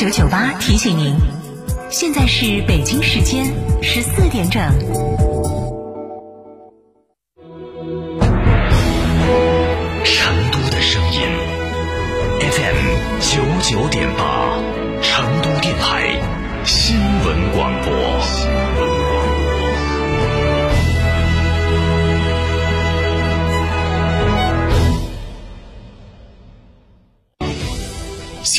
九九八提醒您，现在是北京时间十四点整。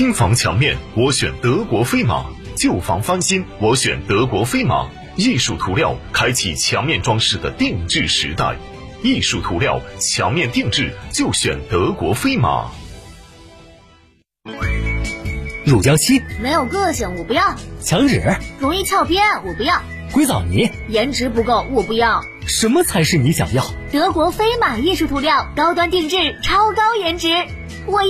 新房墙面，我选德国飞马；旧房翻新，我选德国飞马。艺术涂料开启墙面装饰的定制时代，艺术涂料墙面定制就选德国飞马。乳胶漆没有个性，我不要；墙纸容易翘边，我不要；硅藻泥颜值不够，我不要。什么才是你想要？德国飞马艺术涂料，高端定制，超高颜值，我要。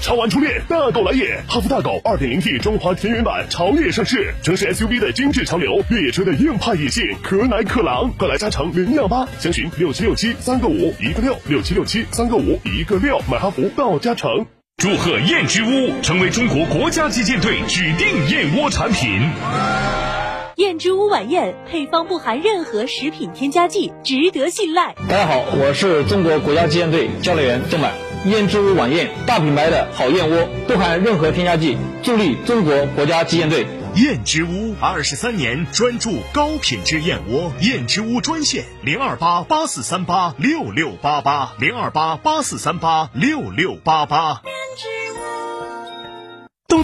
超玩初恋，大狗来也！哈弗大狗 2.0T 中华田园版潮越上市，城市 SUV 的精致潮流，越野车的硬派野性，可奶可狼，快来加诚零幺八，详询六七六七三个五一个六六七六七三个五一个六，买哈弗到加诚。祝贺燕之屋成为中国国家击剑队指定燕窝产品。燕之屋晚宴配方不含任何食品添加剂，值得信赖。大家好，我是中国国家击剑队教练员郑满。燕之屋晚宴，大品牌的好燕窝，不含任何添加剂，助力中国国家击剑队。燕之屋二十三年专注高品质燕窝，燕之屋专线零二八八四三八六六八八零二八八四三八六六八八。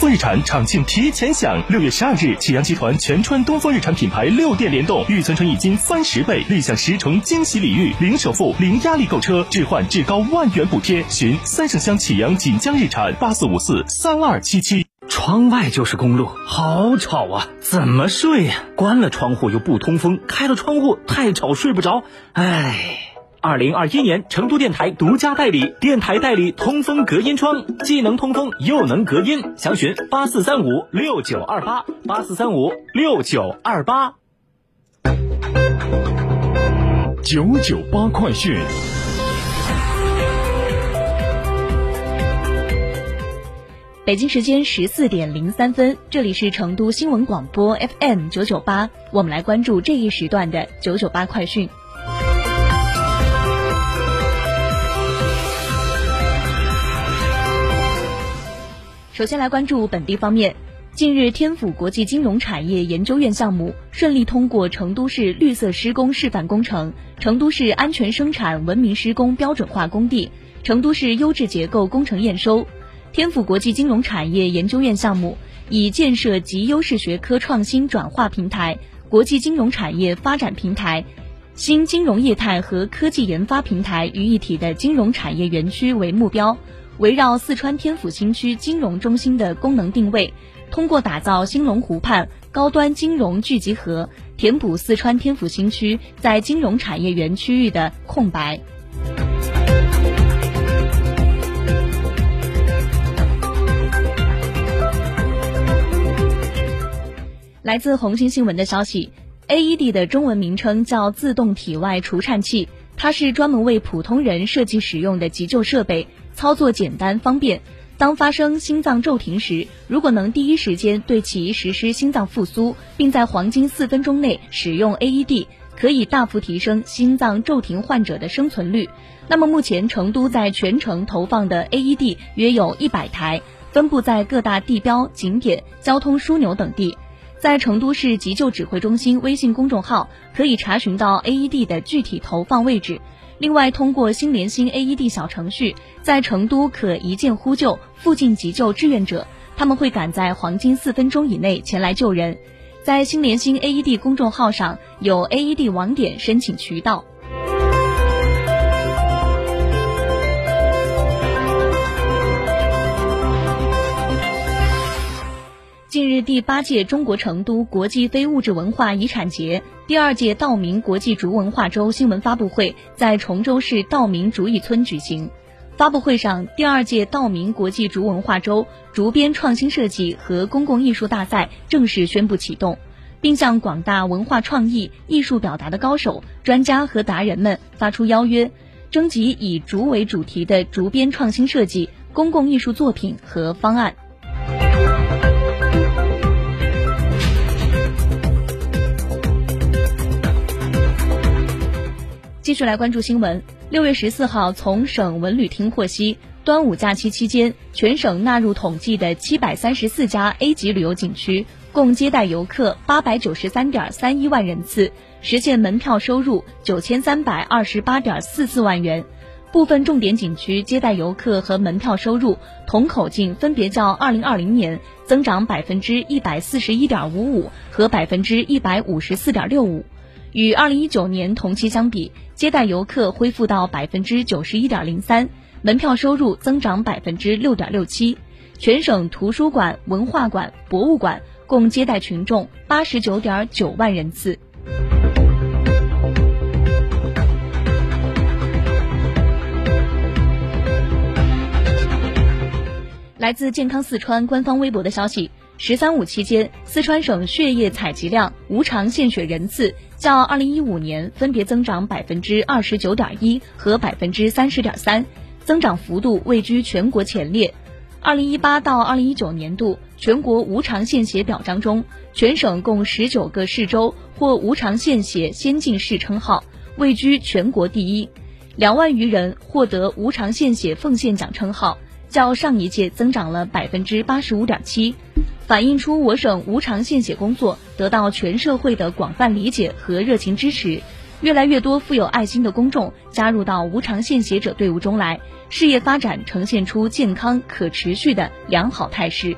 东风日产厂庆提前享，六月十二日，启阳集团全川东风日产品牌六店联动，预存成一金翻十倍，立享十重惊喜礼遇，零首付、零压力购车，置换至高万元补贴。寻三圣乡启阳锦江日产八四五四三二七七。窗外就是公路，好吵啊！怎么睡呀？关了窗户又不通风，开了窗户太吵睡不着。唉。二零二一年，成都电台独家代理，电台代理通风隔音窗，既能通风又能隔音。详询八四三五六九二八八四三五六九二八。九九八快讯。北京时间十四点零三分，这里是成都新闻广播 FM 九九八，我们来关注这一时段的九九八快讯。首先来关注本地方面，近日天府国际金融产业研究院项目顺利通过成都市绿色施工示范工程、成都市安全生产文明施工标准化工地、成都市优质结构工程验收。天府国际金融产业研究院项目以建设集优势学科创新转化平台、国际金融产业发展平台、新金融业态和科技研发平台于一体的金融产业园区为目标。围绕四川天府新区金融中心的功能定位，通过打造兴隆湖畔高端金融聚集河，填补四川天府新区在金融产业园区域的空白。来自红星新闻的消息，AED 的中文名称叫自动体外除颤器，它是专门为普通人设计使用的急救设备。操作简单方便，当发生心脏骤停时，如果能第一时间对其实施心脏复苏，并在黄金四分钟内使用 AED，可以大幅提升心脏骤停患者的生存率。那么目前成都在全城投放的 AED 约有一百台，分布在各大地标、景点、交通枢纽等地。在成都市急救指挥中心微信公众号可以查询到 AED 的具体投放位置。另外，通过心连心 AED 小程序，在成都可一键呼救附近急救志愿者，他们会赶在黄金四分钟以内前来救人。在心连心 AED 公众号上有 AED 网点申请渠道。近日。第八届中国成都国际非物质文化遗产节第二届道明国际竹文化周新闻发布会在崇州市道明竹艺村举行。发布会上，第二届道明国际竹文化周竹编创新设计和公共艺术大赛正式宣布启动，并向广大文化创意、艺术表达的高手、专家和达人们发出邀约，征集以竹为主题的竹编创新设计、公共艺术作品和方案。继续来关注新闻。六月十四号，从省文旅厅获悉，端午假期期间，全省纳入统计的七百三十四家 A 级旅游景区，共接待游客八百九十三点三一万人次，实现门票收入九千三百二十八点四四万元。部分重点景区接待游客和门票收入同口径分别较二零二零年增长百分之一百四十一点五五和百分之一百五十四点六五。与二零一九年同期相比，接待游客恢复到百分之九十一点零三，门票收入增长百分之六点六七。全省图书馆、文化馆、博物馆共接待群众八十九点九万人次。来自健康四川官方微博的消息。“十三五”期间，四川省血液采集量、无偿献血人次较二零一五年分别增长百分之二十九点一和百分之三十点三，增长幅度位居全国前列。二零一八到二零一九年度全国无偿献血表彰中，全省共十九个市州获无偿献血先进市称号，位居全国第一，两万余人获得无偿献血奉献奖称号，较上一届增长了百分之八十五点七。反映出我省无偿献血工作得到全社会的广泛理解和热情支持，越来越多富有爱心的公众加入到无偿献血者队伍中来，事业发展呈现出健康可持续的良好态势。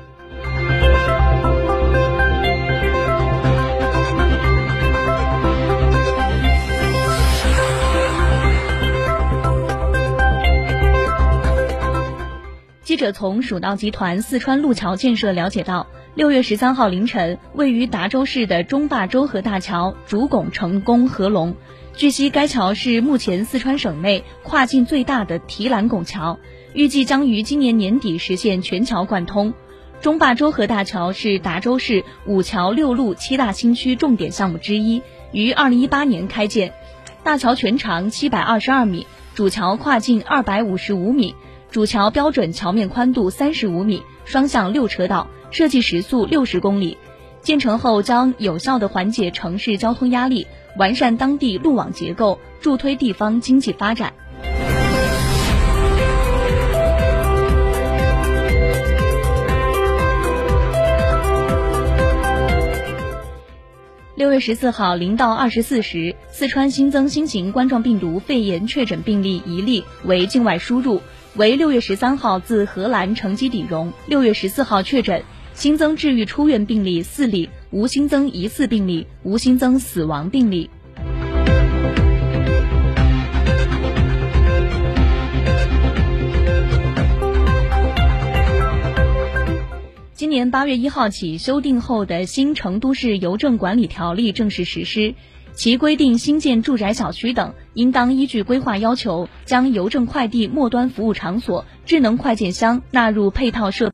记者从蜀道集团四川路桥建设了解到。六月十三号凌晨，位于达州市的中坝周河大桥主拱成功合龙。据悉，该桥是目前四川省内跨境最大的提篮拱桥，预计将于今年年底实现全桥贯通。中坝周河大桥是达州市五桥六路七大新区重点项目之一，于二零一八年开建。大桥全长七百二十二米，主桥跨径二百五十五米，主桥标准桥面宽度三十五米，双向六车道。设计时速六十公里，建成后将有效的缓解城市交通压力，完善当地路网结构，助推地方经济发展。六月十四号零到二十四时，四川新增新型冠状病毒肺炎确诊病例一例，为境外输入，为六月十三号自荷兰乘机抵蓉，六月十四号确诊。新增治愈出院病例四例，无新增疑似病例，无新增死亡病例。今年八月一号起修订后的新成都市邮政管理条例正式实施，其规定新建住宅小区等应当依据规划要求，将邮政快递末端服务场所、智能快件箱纳入配套设。